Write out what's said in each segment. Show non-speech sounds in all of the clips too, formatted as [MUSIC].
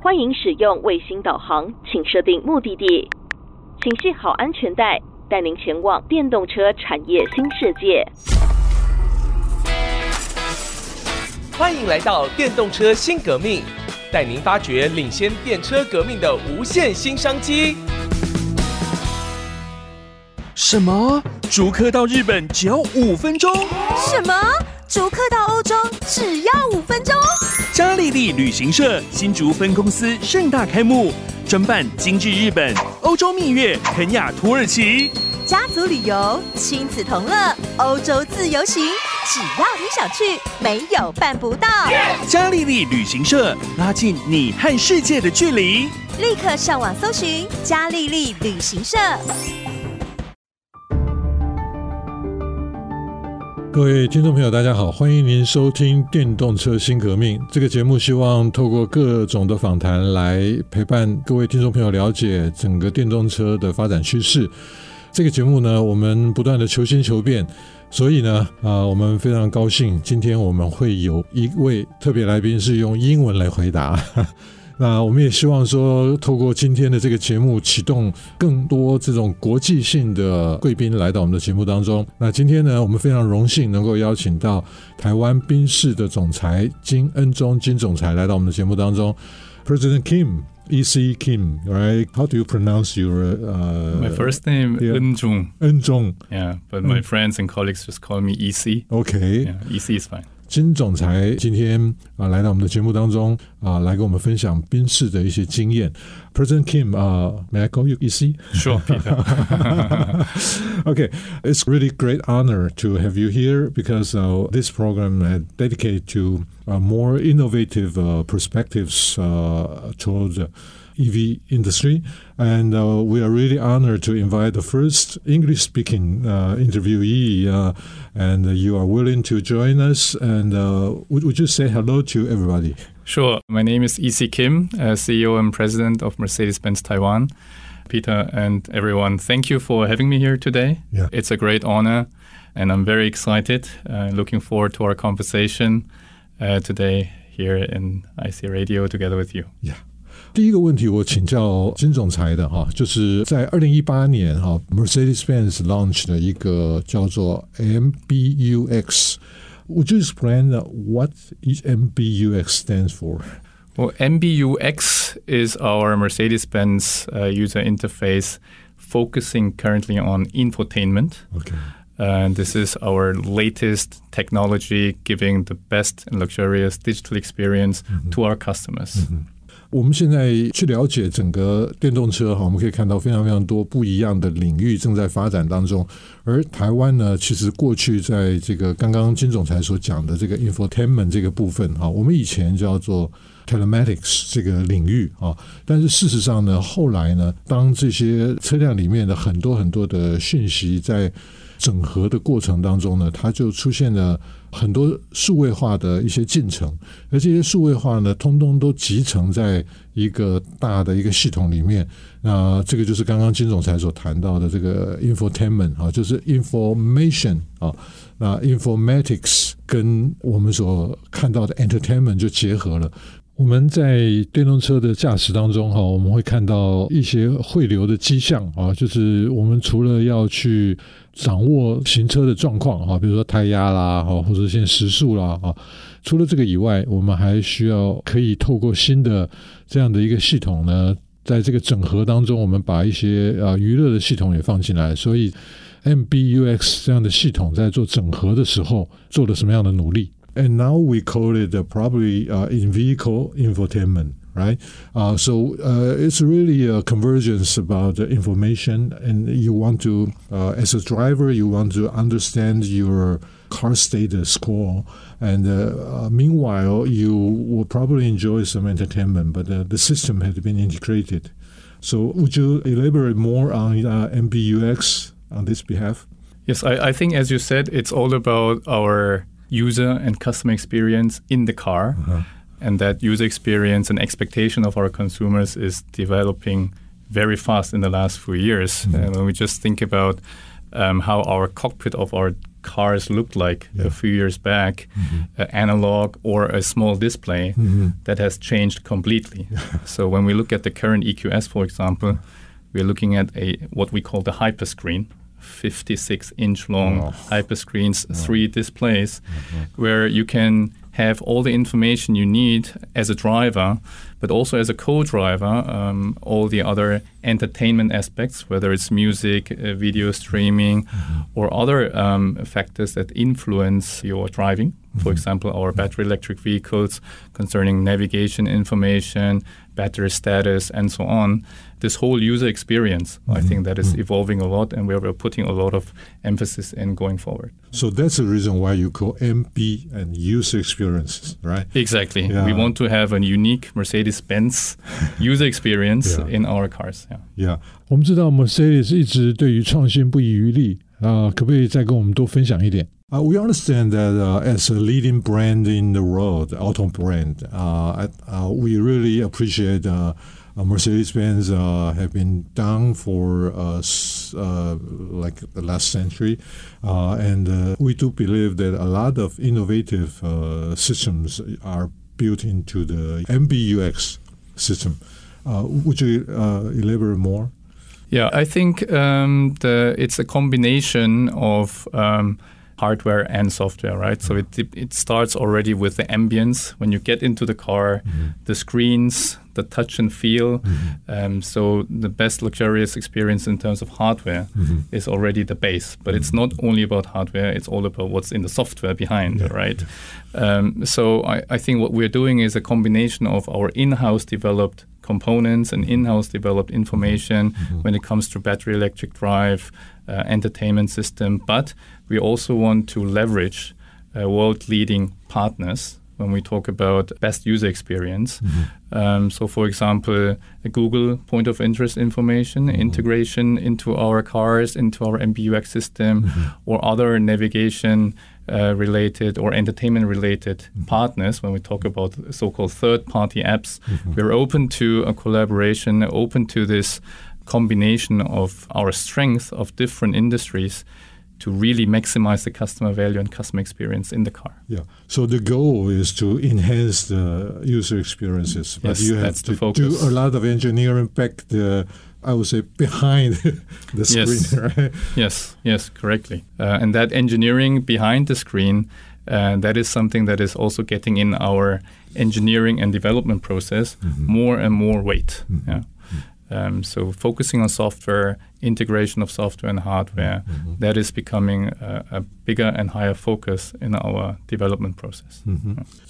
欢迎使用卫星导航，请设定目的地，请系好安全带，带您前往电动车产业新世界。欢迎来到电动车新革命，带您发掘领先电车革命的无限新商机。什么？逐客到日本只要五分钟？什么？逐客到欧洲只要五分钟？嘉利利旅行社新竹分公司盛大开幕，专办精致日本、欧洲蜜月、肯亚、土耳其，家族旅游、亲子同乐、欧洲自由行，只要你想去，没有办不到。嘉利利旅行社拉近你和世界的距离，立刻上网搜寻嘉利利旅行社。各位听众朋友，大家好，欢迎您收听《电动车新革命》这个节目。希望透过各种的访谈来陪伴各位听众朋友了解整个电动车的发展趋势。这个节目呢，我们不断的求新求变，所以呢，啊，我们非常高兴，今天我们会有一位特别来宾是用英文来回答。那我们也希望说，透过今天的这个节目，启动更多这种国际性的贵宾来到我们的节目当中。那今天呢，我们非常荣幸能够邀请到台湾宾士的总裁金恩中金总裁来到我们的节目当中。President Kim, E.C. Kim, right? How do you pronounce your uh, My first name yeah. Eunjung. 恩中 Yeah, but my friends and colleagues just call me EC.？OK，、Yeah, EC is fine. 金总裁今天啊来到我们的节目当中啊，来跟我们分享宾士的一些经验。President Kim 啊、m a y I call you EC？ Sure, [LAUGHS] Peter. Okay, it's really great honor to have you here because uh, this program is dedicated to uh, more innovative uh, perspectives uh, towards the EV industry, and uh, we are really honored to invite the first English-speaking uh, interviewee, uh, and you are willing to join us. And uh, would, would you say hello to everybody? Sure. My name is EC Kim, uh, CEO and President of Mercedes Benz Taiwan. Peter and everyone, thank you for having me here today. Yeah. It's a great honor, and I'm very excited. Uh, looking forward to our conversation uh, today here in IC Radio together with you. Yeah. 第一个问题，我请教金总裁的哈，就是在二零一八年哈，Mercedes-Benz launch 的一个叫做 MBUX。Would you explain what each MBUX stands for? Well, MBUX is our Mercedes Benz uh, user interface focusing currently on infotainment. Okay. And this is our latest technology giving the best and luxurious digital experience to our customers. 我们现在去了解整个电动车哈，我们可以看到非常非常多不一样的领域正在发展当中。而台湾呢，其实过去在这个刚刚金总裁所讲的这个 infotainment 这个部分哈，我们以前叫做 telematics 这个领域啊，但是事实上呢，后来呢，当这些车辆里面的很多很多的讯息在整合的过程当中呢，它就出现了很多数位化的一些进程，而这些数位化呢，通通都集成在一个大的一个系统里面。那这个就是刚刚金总裁所谈到的这个 infotainment 啊，就是 information 啊，那 informatics 跟我们所看到的 entertainment 就结合了。我们在电动车的驾驶当中，哈，我们会看到一些汇流的迹象啊，就是我们除了要去掌握行车的状况啊，比如说胎压啦，哈，或者现在时速啦，啊，除了这个以外，我们还需要可以透过新的这样的一个系统呢，在这个整合当中，我们把一些啊娱乐的系统也放进来，所以 MBUX 这样的系统在做整合的时候，做了什么样的努力？？and now we call it uh, probably uh, in vehicle infotainment right uh, so uh, it's really a convergence about information and you want to uh, as a driver you want to understand your car status score and uh, meanwhile you will probably enjoy some entertainment but the system has been integrated so would you elaborate more on mbux on this behalf Yes, I, I think, as you said, it's all about our user and customer experience in the car. And that user experience and expectation of our consumers is developing very fast in the last few years. And when we just think about um, how our cockpit of our cars looked like Yeah. a few years back, uh, analog or a small display, that has changed completely. [LAUGHS] so when we look at the current EQS, for example, we're looking at a what we call the hyperscreen. 56 inch long Oh. hyperscreens, three displays, where you can have all the information you need as a driver, but also as a co-driver, um, all the other entertainment aspects, whether it's music, uh, video streaming, or other um, factors that influence your driving. For example, our battery electric vehicles concerning navigation information, battery status, and so on This whole user experience, I think that is evolving a lot, and where we're putting a lot of emphasis in going forward. So that's the reason why you call MB and user experiences, right? Exactly. Yeah. We want to have a unique Mercedes-Benz [LAUGHS] user experience Yeah. in our cars. Yeah. Yeah. 我们知道 Mercedes 一直对于创新不遗余力啊、可不可以再跟我们多分享一点？ Uh, we understand that uh, as a leading brand in the world, auto brand, uh, I- uh, we really appreciate uh, uh, Mercedes-Benz uh, have been down for uh, like the last century, uh, and uh, we do believe that a lot of innovative uh, systems are built into the MBUX system. Uh, would you uh, elaborate more? Yeah, I think um, the it's a combination of um, hardware and software, right? So mm-hmm. it it starts already with the ambience when you get into the car, mm-hmm. the screens, the touch and feel. Mm-hmm. Um, so the best luxurious experience in terms of hardware is already the base. But it's not only about hardware; it's all about what's in the software behind, right? Um, so I, I think what we're doing is a combination of our in-house developed components and in-house developed information when it comes to battery electric drive, uh, entertainment system. But we also want to leverage uh, world-leading partners when we talk about best user experience. Um, so, for example, a Google point of interest information integration into our cars, into our MBUX system, or other navigation uh, related or entertainment related partners. When we talk about so called third party apps, we're open to a collaboration, open to this combination of our strength of different industries to really maximize the customer value and customer experience in the car. Yeah. So the goal is to enhance the user experiences, but Yes, you have that's the to focus. do a lot of engineering back the, I would say, behind [LAUGHS] the screen, Yes. [LAUGHS] right? Yes, yes, correctly. Uh, and that engineering behind the screen, uh, that is something that is also getting in our engineering and development process more and more weight. Yeah. Um, so focusing on software, integration of software and hardware, that is becoming a, a bigger and higher focus in our development process.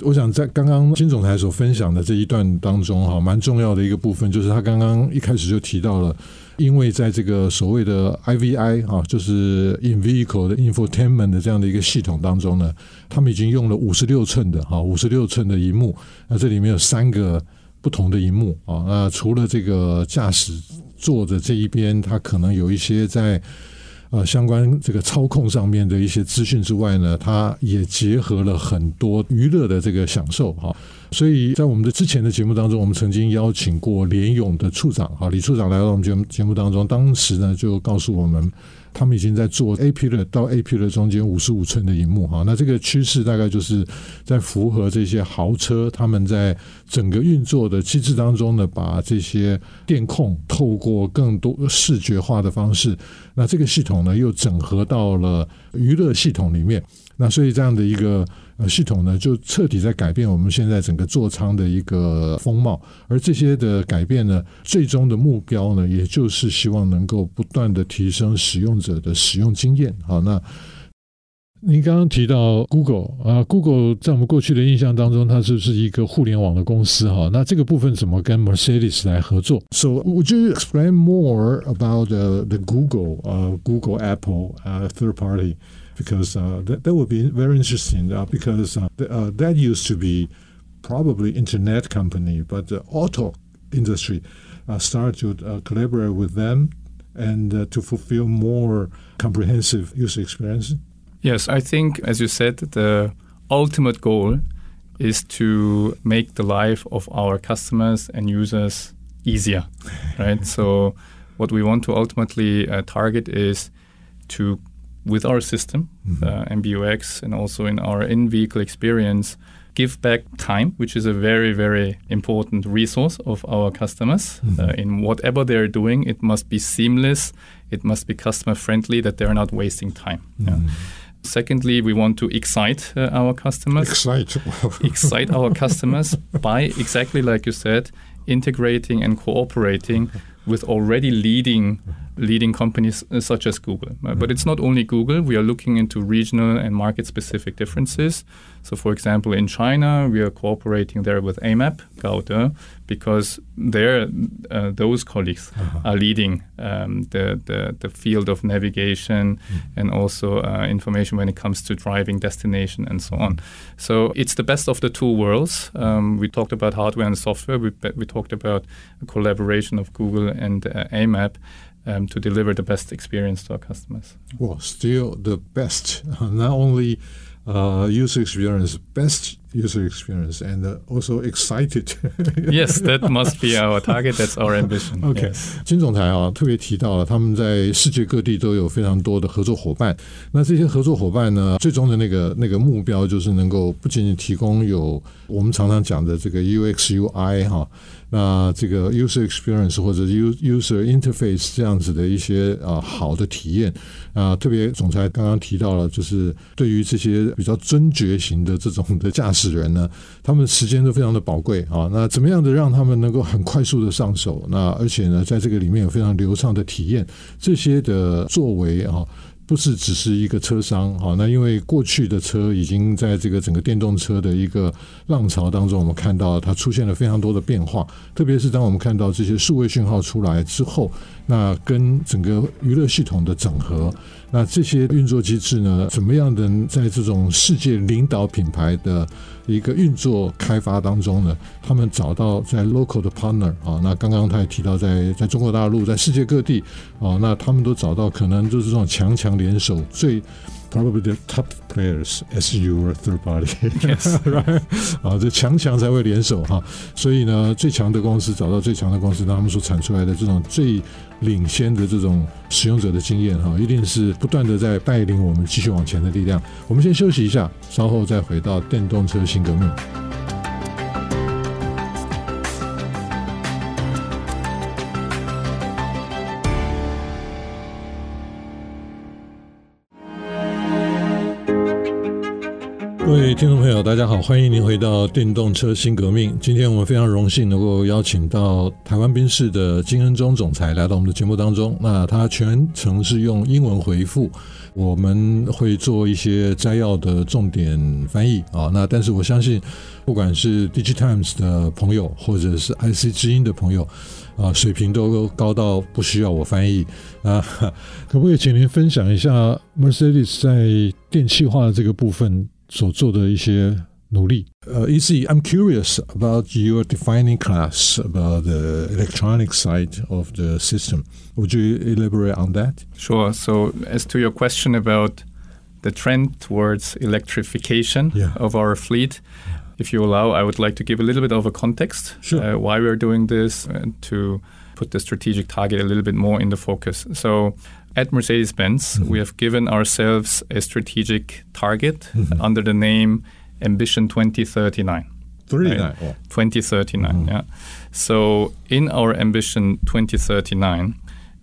我想在刚刚金总裁所分享的这一段当中，哈，蛮重要的一个部分，就是他刚刚一开始就提到了，因为在这个所谓的 IVI 哈，就是 in vehicle 的 infotainment 的这样的一个系统当中呢，他们已经用了五十六寸的哈，五十六寸的荧幕，那这里面有三个 不同的荧幕啊，那除了这个驾驶座的这一边，它可能有一些在呃相关这个操控上面的一些资讯之外呢，它也结合了很多娱乐的这个享受哈。所以在我们的之前的节目当中，我们曾经邀请过联勇的处长哈，李处长来到我们节目节目当中，当时呢就告诉我们。他们已经在做 A P 的到 A P 的中间五十五寸的荧幕哈，那这个趋势大概就是在符合这些豪车他们在整个运作的机制当中呢，把这些电控透过更多视觉化的方式，那这个系统呢又整合到了娱乐系统里面，那所以这样的一个呃系统呢，就彻底在改变我们现在整个座舱的一个风貌，而这些的改变呢，最终的目标呢，也就是希望能够不断的提升使用者的使用经验。好，那。您刚刚提到 Google 啊，Google 在我们过去的印象当中，它是是一个互联网的公司哈。那这个部分怎么跟 Mercedes 来合作？So would you explain more about the Google, uh, Google, Apple, uh, third party? Because uh, that that would be very interesting. Uh, because uh, th- uh, that used to be probably internet company, but the auto industry uh, started to uh, collaborate with them and uh, to fulfill more comprehensive user experience. Yes, I think, as you said, the ultimate goal is to make the life of our customers and users easier, right? [LAUGHS] so, what we want to ultimately uh, target is to with our system, uh, MBUX, and also in our in-vehicle experience, give back time, which is a very, very important resource of our customers. Uh, in whatever they're doing, it must be seamless, it must be customer friendly, that they're not wasting time. Yeah. Secondly, we want to excite uh, our customers Excite. [LAUGHS] excite our customers by exactly like you said integrating and cooperating with already leading leading companies uh, such as Google. But it's not only Google. We are looking into regional and market specific differences. So, for example, in China, we are cooperating there with AMAP, Gaode, because there uh, those colleagues are leading um, the, the the field of navigation and also uh, information when it comes to driving destination and so on. So it's the best of the two worlds. Um, we talked about hardware and software. We, we talked about a collaboration of Google and uh, AMAP um, to deliver the best experience to our customers. Well, still the best. [LAUGHS] Not only Uh, user experience, best user experience and also excited. [LAUGHS] Yes that must be our target. That's our ambition. Ok 金总裁啊特别提到了他们在世界各地都有非常多的合作伙伴。那这些合作伙伴呢最终的那个那个目标就是能够不仅仅提供有我们常常讲的这个 uxui 哈那这个 user experience 或者 user interface 这样子的一些啊好的体验。啊特别总裁刚刚提到了就是对于这些比较尊爵型的这种的驾驶驶人呢，他们时间都非常的宝贵啊。那怎么样的让他们能够很快速的上手？那而且呢，在这个里面有非常流畅的体验，这些的作为啊。不是只是一个车商哈，那因为过去的车已经在这个整个电动车的一个浪潮当中，我们看到它出现了非常多的变化，特别是当我们看到这些数位讯号出来之后，那跟整个娱乐系统的整合，那这些运作机制呢，怎么样能在这种世界领导品牌的一个运作开发当中呢，他们找到在 local 的 partner 啊，那刚刚他也提到在在中国大陆，在世界各地啊，那他们都找到可能就是这种强强联手最 probably the top players as your third party，right？[LAUGHS] 啊，这强强才会联手哈，所以呢，最强的公司找到最强的公司，那他们所产出来的这种最领先的这种使用者的经验哈，一定是不断的在带领我们继续往前的力量。我们先休息一下，稍后再回到电动车新革命。各位听众朋友，大家好，欢迎您回到电动车新革命。今天我们非常荣幸能够邀请到台湾宾士的金恩忠总裁来到我们的节目当中。那他全程是用英文回复，我们会做一些摘要的重点翻译啊。那但是我相信，不管是 Digitimes 的朋友，或者是 IC 之音的朋友。啊，水平都高到不需要我翻译啊！[LAUGHS] 可不可以请您分享一下 Mercedes 在电气化的这个部分所做的一些努力？呃、uh,，Easy, I'm curious about your defining class about the electronic side of the system. Would you elaborate on that? Sure. So, as to your question about the trend towards electrification Yeah. of our fleet, if you allow, I would like to give a little bit of a context Sure. uh, why we're doing this and to put the strategic target a little bit more in the focus. So, at Mercedes Benz, we mm-hmm. have given ourselves a strategic target mm-hmm. under the name Ambition 2039. Three Right. nine. Oh. 2039. Mm-hmm. Yeah. So in our ambition 2039,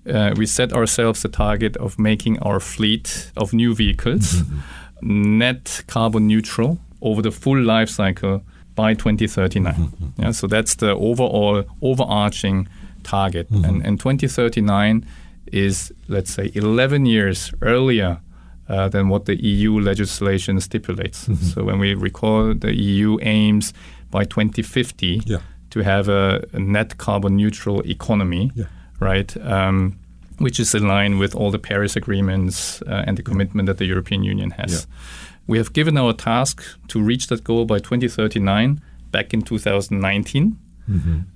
uh, we set ourselves the target of making our fleet of new vehicles net carbon neutral over the full life cycle by 2039. Yeah, so that's the overall overarching target. And, and 2039 is, let's say, 11 years earlier uh, than what the EU legislation stipulates. So when we recall, the EU aims by 2050 Yeah. to have a, a net carbon neutral economy, Yeah. right? Um, which is in line with all the Paris agreements uh, and the commitment that the European Union has. We have given our task to reach that goal by 2039 back in 2019.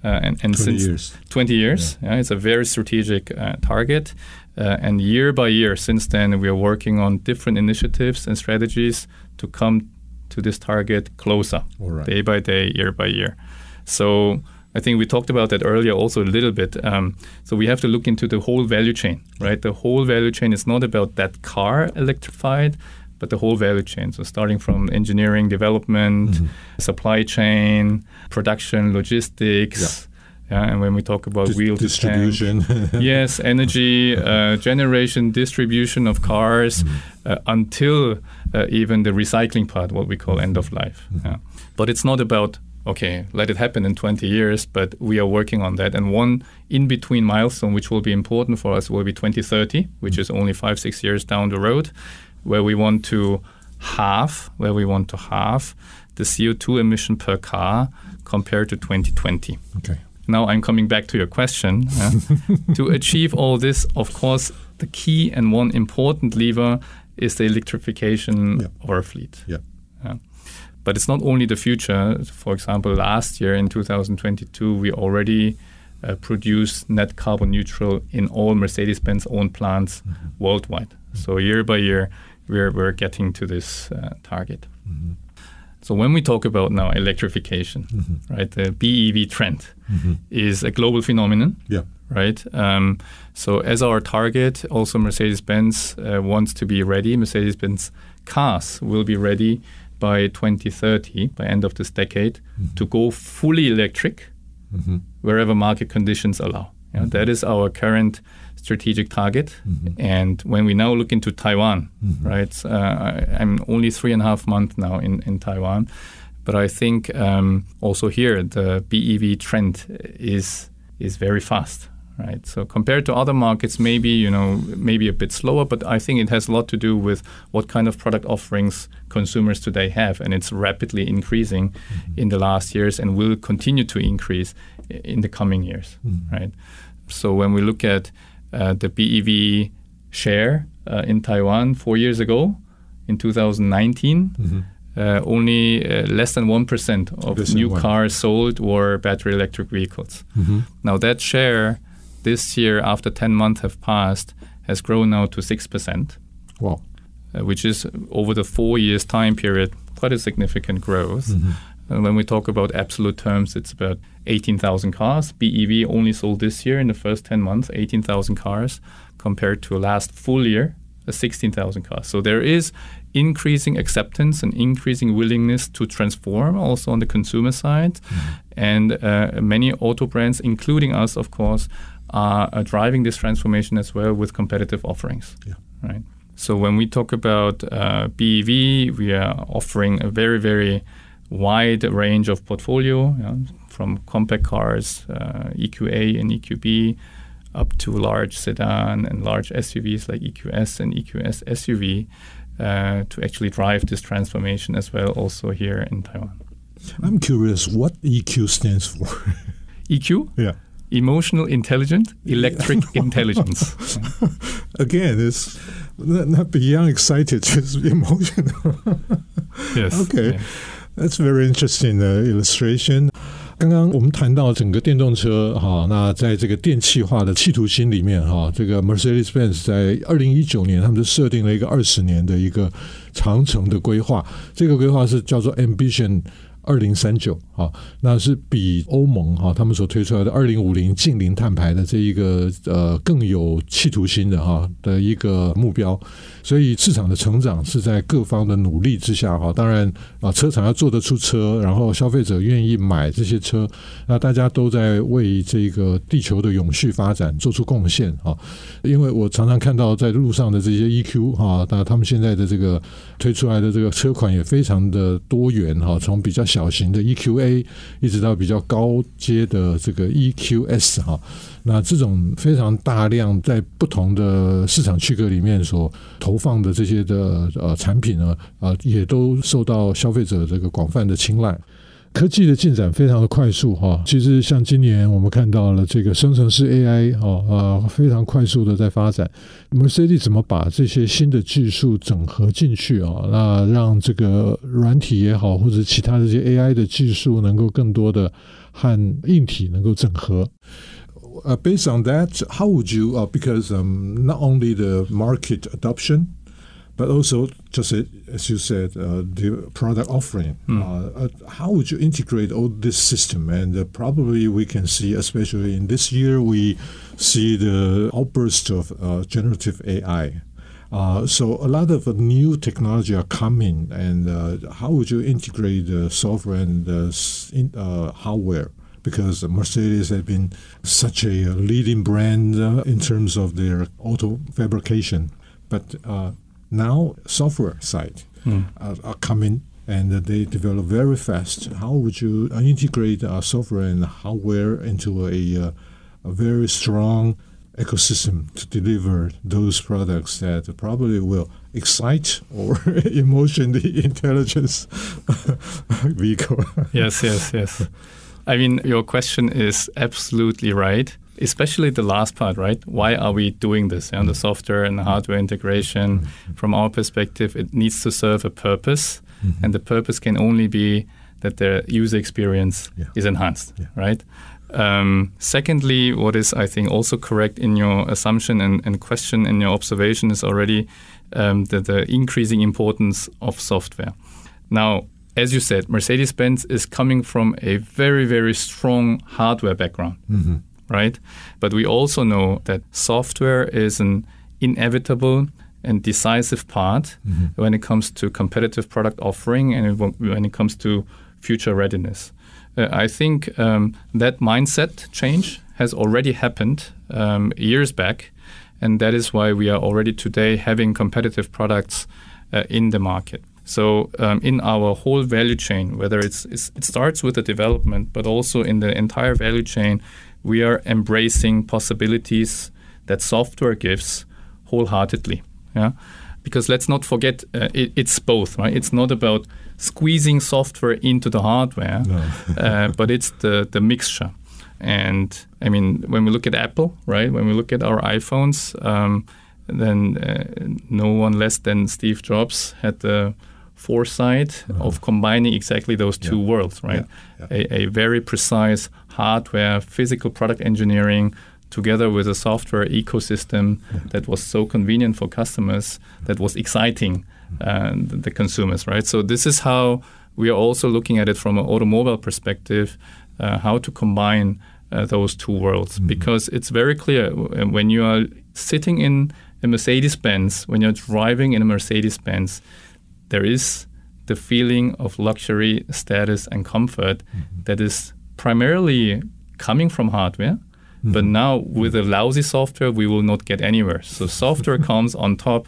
Uh, and, and 20 since years. 20 years, yeah, it's a very strategic uh, target. Uh, and year by year, since then, we are working on different initiatives and strategies to come to this target closer, right. day by day, year by year. So I think we talked about that earlier also a little bit. Um, so we have to look into the whole value chain, right? The whole value chain is not about that car electrified, but the whole value chain. So starting from engineering, development, Mm-hmm. supply chain, production, logistics. Yeah. and when we talk about Dis- wheel distribution. [LAUGHS] yes, energy [LAUGHS] uh, generation, distribution of cars, Mm-hmm. uh, until uh, even the recycling part, what we call end of life. Mm-hmm. Yeah. But it's not about okay, let it happen in 20 years, but we are working on that. And one in between milestone, which will be important for us, will be 2030, which Mm-hmm. is only five six years down the road, where we want to halve, where we want to halve the CO2 emission per car compared to 2020. okay. Now I'm coming back to your question. uh, [LAUGHS] to achieve all this, of course, the key and one important lever is the electrification Yeah. of our fleet. Yeah. Yeah. But it's not only the future. For example, last year in 2022, we already uh, produced net carbon neutral in all Mercedes-Benz owned plants worldwide. So year by year, we're, we're getting to this uh, target. So when we talk about now electrification, right, the BEV trend is a global phenomenon, Yeah. right? Um, so as our target, also Mercedes-Benz uh, wants to be ready. Mercedes-Benz cars will be ready by 2030, by end of this decade, to go fully electric wherever market conditions allow. You know, That is our current strategic target. And when we now look into Taiwan, right? Uh, I, I'm only three and a half months now in, in Taiwan, but I think um, also here the BEV trend is is very fast. Right, so compared to other markets, maybe you know, maybe a bit slower, but I think it has a lot to do with what kind of product offerings consumers today have, and it's rapidly increasing in the last years, and will continue to increase in the coming years. Right, so when we look at the BEV share uh, in Taiwan four years ago, in 2019, uh, only uh, less than 1% of Less new cars sold were battery electric vehicles. Now, that share this year, after 10 months have passed, has grown now to 6%, Wow. uh, which is over the four years time period quite a significant growth. And when we talk about absolute terms, it's about 18,000 cars. BEV only sold this year in the first 10 months, 18,000 cars, compared to last full year, uh, 16,000 cars. So there is increasing acceptance and increasing willingness to transform also on the consumer side. And uh, many auto brands, including us, of course, are, are driving this transformation as well with competitive offerings. Yeah. Right. So when we talk about uh, BEV, we are offering a very, very wide range of portfolio, you know, from compact cars, uh, EQA and EQB, up to large sedan and large SUVs like EQS and EQS SUV, uh, to actually drive this transformation as well, also here in Taiwan. I'm curious what EQ stands for. [LAUGHS] EQ, yeah. emotional intelligent electric [LAUGHS] intelligence. Again, it's not, not beyond excited, just emotional. yes. [LAUGHS] Okay. Yeah. That's very interesting 的 illustration。刚刚我们谈到整个电动车哈，那在这个电气化的企图心里面哈，这个 Mercedes-Benz 在二零一九年，他们就设定了一个二十年的一个长城的规划，这个规划是叫做 Ambition。二零三九啊，那是比欧盟哈、他们所推出来的二零五零近零碳排的这一个呃更有企图心的哈、的一个目标，所以市场的成长是在各方的努力之下哈、当然啊，车厂要做得出车，然后消费者愿意买这些车，那大家都在为这个地球的永续发展做出贡献啊。因为我常常看到在路上的这些 EQ 哈、那他们现在的这个推出来的这个车款也非常的多元哈、从比较小型的 EQA 一直到比较高阶的这个 EQS 哈、那这种非常大量在不同的市场区隔里面所投放的这些的呃产品呢，啊、也都受到消费者这个广泛的青睐。科技的进展非常的快速哈，其实像今年我们看到了这个生成式 AI 哦呃非常快速的在发展那么 CD 怎么把这些新的技术整合进去啊？那让这个软体也好，或者其他这些 AI 的技术能够更多的和硬体能够整合。Uh, based on that, how would you? Uh, because um, not only the market adoption, but also just as you said, uh, the product offering. Uh, how would you integrate all this system? And uh, probably we can see, especially in this year, we see the outburst of uh, generative AI. Uh, so a lot of uh, new technology are coming, and uh, how would you integrate the software and the in, uh, hardware? Because Mercedes has been such a uh, leading brand uh, in terms of their auto fabrication, but uh, now software side are, are coming and uh, they develop very fast. How would you uh, integrate uh, software and hardware into a, uh, a very strong ecosystem to deliver those products that probably will excite or [LAUGHS] emotion the intelligence [LAUGHS] vehicle? yes, yes, yes. [LAUGHS] I mean, your question is absolutely right, especially the last part, right? Why are we doing this? And the software and the hardware integration, from our perspective, it needs to serve a purpose, and the purpose can only be that the user experience Yeah. is enhanced, Yeah. right? Um, secondly, what is I think also correct in your assumption and, and question and your observation is already um, the, the increasing importance of software. Now, as you said, Mercedes Benz is coming from a very, very strong hardware background, right? But we also know that software is an inevitable and decisive part when it comes to competitive product offering and when it comes to future readiness. Uh, I think um, that mindset change has already happened um, years back, and that is why we are already today having competitive products uh, in the market. So um, in our whole value chain, whether it's, it's it starts with the development, but also in the entire value chain, we are embracing possibilities that software gives wholeheartedly. Yeah, because let's not forget uh, it, it's both, right? It's not about squeezing software into the hardware, [LAUGHS] uh, but it's the the mixture. And I mean, when we look at Apple, right? When we look at our iPhones, um, then uh, no one less than Steve Jobs had the foresight of combining exactly those two Yeah. worlds, right? Yeah, yeah. A, a very precise hardware, physical product engineering, together with a software ecosystem that was so convenient for customers, that was exciting uh, the, consumers, right? So this is how we are also looking at it from an automobile perspective, uh, how to combine uh, those two worlds, because it's very clear when you are sitting in a Mercedes Benz, when you're driving in a Mercedes Benz, there is the feeling of luxury, status, and comfort that is primarily coming from hardware. But now, with a lousy software, we will not get anywhere. So, [LAUGHS] software comes on top,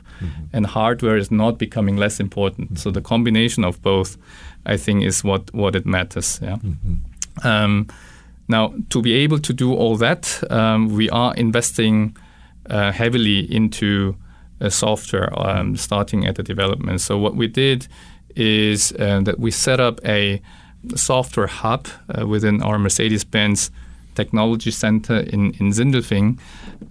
and hardware is not becoming less important. So, the combination of both, I think, is what, what it matters. Yeah. Um, now, to be able to do all that, um, we are investing uh, heavily into software, um, starting at the development. So, what we did is uh, that we set up a software hub uh, within our Mercedes Benz Technology Center in, in Sindelfingen.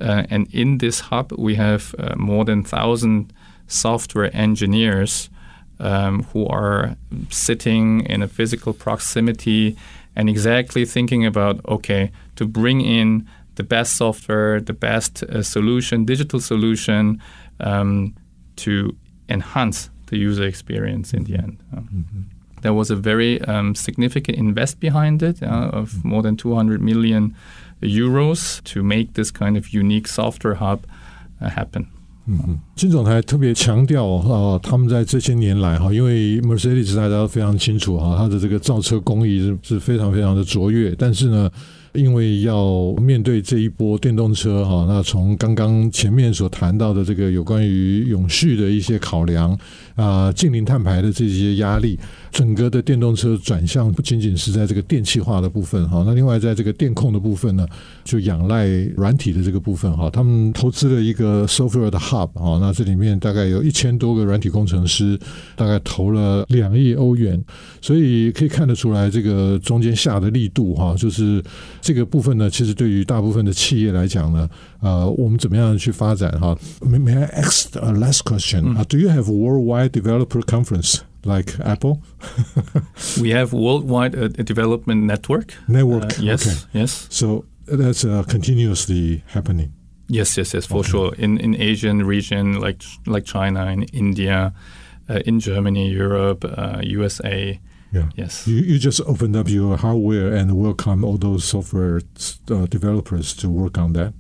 Uh, and in this hub, we have uh, more than 1,000 software engineers um, who are sitting in a physical proximity and exactly thinking about okay, to bring in the best software, the best uh, solution, digital solution um, to enhance the user experience in the end. Um, There was a very um, significant invest behind it uh, of more than 200 million euros to make this kind of unique software hub uh, happen. 金总裁特别强调啊、他们在这些年来哈，因为 Mercedes 大家都非常清楚哈，它的这个造车工艺是是非常非常的卓越，但是呢。 因为要面对这一波电动车哈，那从刚刚前面所谈到的这个有关于永续的一些考量啊、近零碳排的这些压力，整个的电动车转向不仅仅是在这个电气化的部分哈，那另外在这个电控的部分呢，就仰赖软体的这个部分哈，他们投资了一个 software 的 hub 哈，那这里面大概有一千多个软体工程师，大概投了两亿欧元，所以可以看得出来这个中间下的力度哈，就是这个部分呢，其实对于大部分的企业来讲呢，呃，我们怎么样去发展哈？May May I ask a last question? Uh, do you have worldwide developer conference like Apple [LAUGHS] We have worldwide uh, a development network. network? Uh, yes, Okay. yes. So that's uh, continuously happening. Yes, yes, yes, for sure. In in Asian region like like China and India, uh, in Germany, Europe, uh, USA. Yeah. Yes. You, you just opened up your hardware and welcome all those software uh, developers to work on that.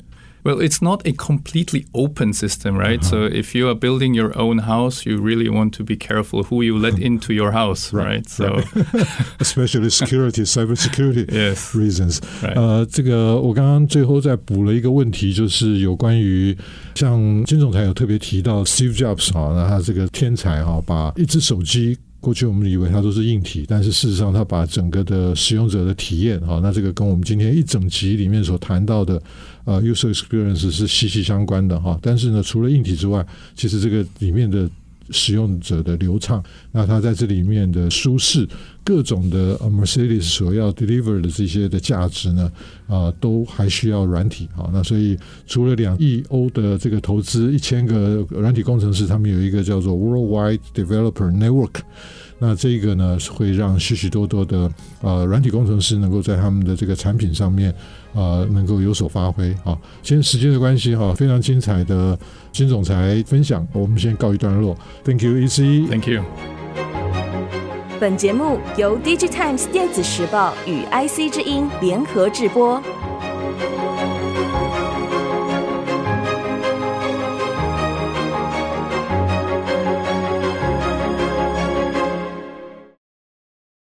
Well, it's not a completely open system, right? So Uh-huh. if you are building your own house, you really want to be careful who you let [LAUGHS] into your house, Right, right? So [LAUGHS] especially security, cybersecurity [LAUGHS] Yes. reasons. ，right. 呃，这个我刚刚最后再补了一个问题，就是有关于像金总裁有特别提到 Steve Jobs 哈，那他这个天才哈，把一只手机。 过去我们以为它都是硬体，但是事实上，它把整个的使用者的体验，啊，那这个跟我们今天一整集里面所谈到的呃 user experience 是息息相关的哈。但是呢，除了硬体之外，其实这个里面的使用者的流畅，那它在这里面的舒适，各种的 Mercedes 所要 deliver 的这些的价值呢，啊、都还需要软体啊。那所以除了两亿欧的这个投资，一千个软体工程师，他们有一个叫做 Worldwide Developer Network。那这个呢，会让许许多多的呃软体工程师能够在他们的这个产品上面呃能够有所发挥啊。今天时间的关系哈，非常精彩的金总裁分享，我们先告一段落。Thank you, EC。Thank you. 本节目由 DigiTimes 电子时报与 IC 之音联合制播。